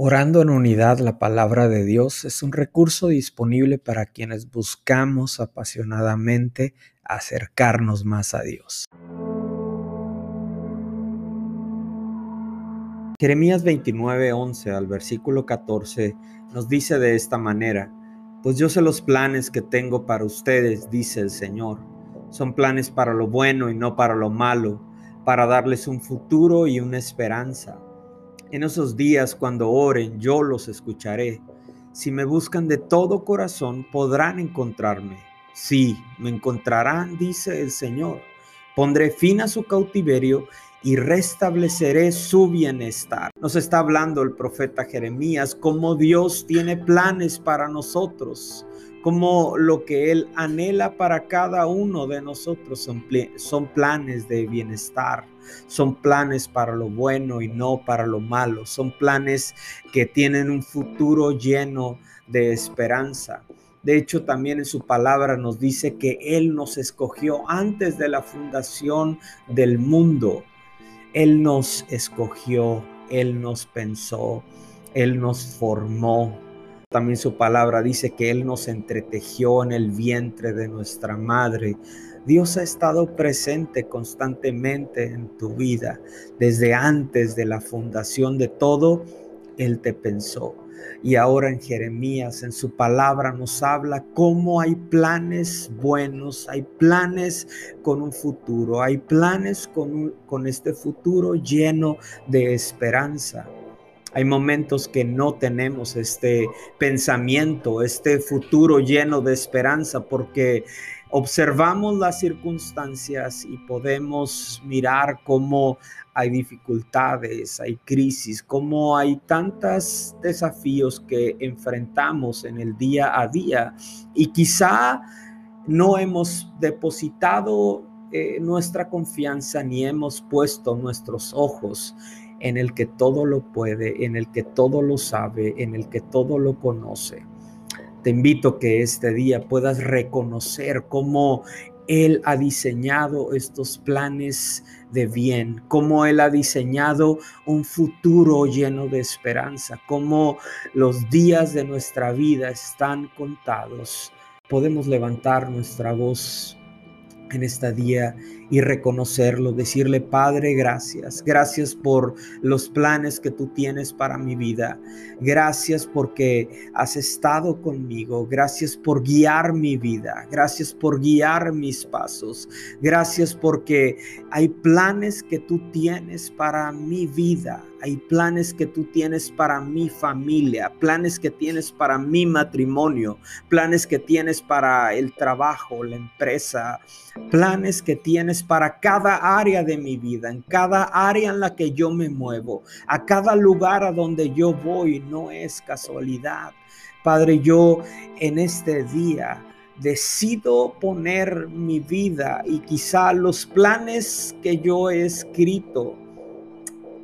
Orando en unidad, la palabra de Dios es un recurso disponible para quienes buscamos apasionadamente acercarnos más a Dios. Jeremías 29, 11 al versículo 14 nos dice de esta manera, pues yo sé los planes que tengo para ustedes, dice el Señor. Son planes para lo bueno y no para lo malo, para darles un futuro y una esperanza. En esos días cuando oren, yo los escucharé. Si me buscan de todo corazón, podrán encontrarme. Sí, me encontrarán, dice el Señor. Pondré fin a su cautiverio y restableceré su bienestar. Nos está hablando el profeta Jeremías cómo Dios tiene planes para nosotros, como lo que Él anhela para cada uno de nosotros son, planes de bienestar, son planes para lo bueno y no para lo malo, son planes que tienen un futuro lleno de esperanza. De hecho, también en su palabra nos dice que Él nos escogió antes de la fundación del mundo. Él nos escogió, Él nos pensó, Él nos formó. También su palabra dice que Él nos entretejió en el vientre de nuestra madre. Dios ha estado presente constantemente en tu vida. Desde antes de la fundación de todo, Él te pensó. Y ahora en Jeremías, en su palabra, nos habla cómo hay planes buenos, hay planes con un futuro, hay planes con, con este futuro lleno de esperanza. Hay momentos que no tenemos este pensamiento, este futuro lleno de esperanza, porque observamos las circunstancias y podemos mirar cómo hay dificultades, hay crisis, cómo hay tantos desafíos que enfrentamos en el día a día. Y quizá no hemos depositado eh, nuestra confianza ni hemos puesto nuestros ojos en el que todo lo puede, en el que todo lo sabe, en el que todo lo conoce. Te invito que este día puedas reconocer cómo Él ha diseñado estos planes de bien, cómo Él ha diseñado un futuro lleno de esperanza, cómo los días de nuestra vida están contados. Podemos levantar nuestra voz en este día y reconocerlo, decirle, Padre, gracias. Gracias por los planes que tú tienes para mi vida. Gracias porque has estado conmigo. Gracias por guiar mi vida. Gracias por guiar mis pasos. Gracias porque hay planes que tú tienes para mi vida. Hay planes que tú tienes para mi familia, planes que tienes para mi matrimonio, planes que tienes para el trabajo, la empresa, planes que tienes para cada área de mi vida, en cada área en la que yo me muevo, a cada lugar a donde yo voy, no es casualidad. Padre, yo en este día decido poner mi vida y quizá los planes que yo he escrito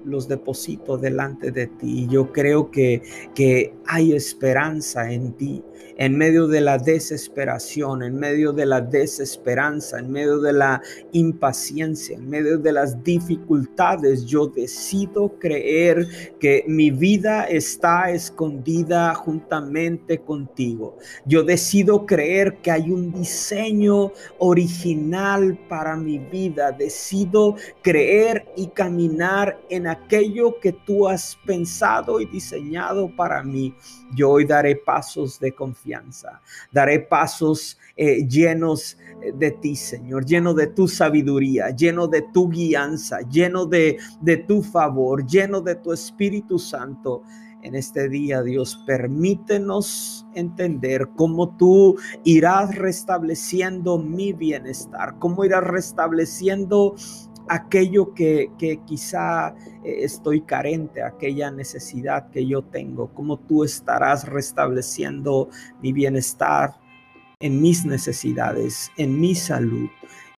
los deposito delante de ti. Yo creo que, que hay esperanza en ti en medio de la desesperación, en medio de la desesperanza, en medio de la impaciencia, en medio de las dificultades, yo decido creer que mi vida está escondida juntamente contigo. Yo decido creer que hay un diseño original para mi vida. Decido creer y caminar en aquello que tú has pensado y diseñado para mí. Yo hoy daré pasos de confianza Daré pasos eh, llenos eh, de ti, Señor, lleno de tu sabiduría, lleno de tu guianza, lleno de, de tu favor, lleno de tu Espíritu Santo en este día, Dios, permítenos entender cómo tú irás restableciendo mi bienestar, cómo irás restableciendo aquello que, quizá eh, estoy carente, aquella necesidad que yo tengo, cómo tú estarás restableciendo mi bienestar en mis necesidades, en mi salud,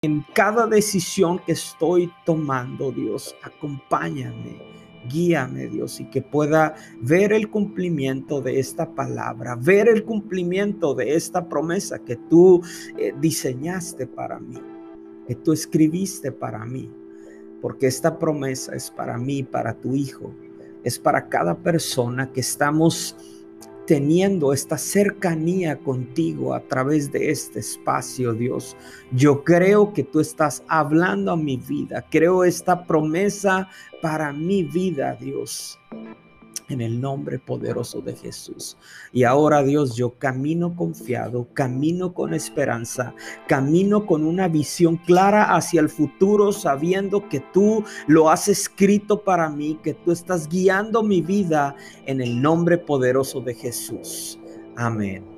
en cada decisión que estoy tomando, Dios, acompáñame. Guíame, Dios, y que pueda ver el cumplimiento de esta palabra, ver el cumplimiento de esta promesa que tú eh, diseñaste para mí que tú escribiste para mí, porque esta promesa es para mí, para tu hijo, es para cada persona que estamos teniendo esta cercanía contigo a través de este espacio, Dios. Yo creo que tú estás hablando a mi vida. Creo esta promesa para mi vida, Dios en el nombre poderoso de Jesús. Y ahora Dios, yo camino confiado, camino con esperanza, camino con una visión clara hacia el futuro, sabiendo que tú lo has escrito para mí, que tú estás guiando mi vida en el nombre poderoso de Jesús. Amén.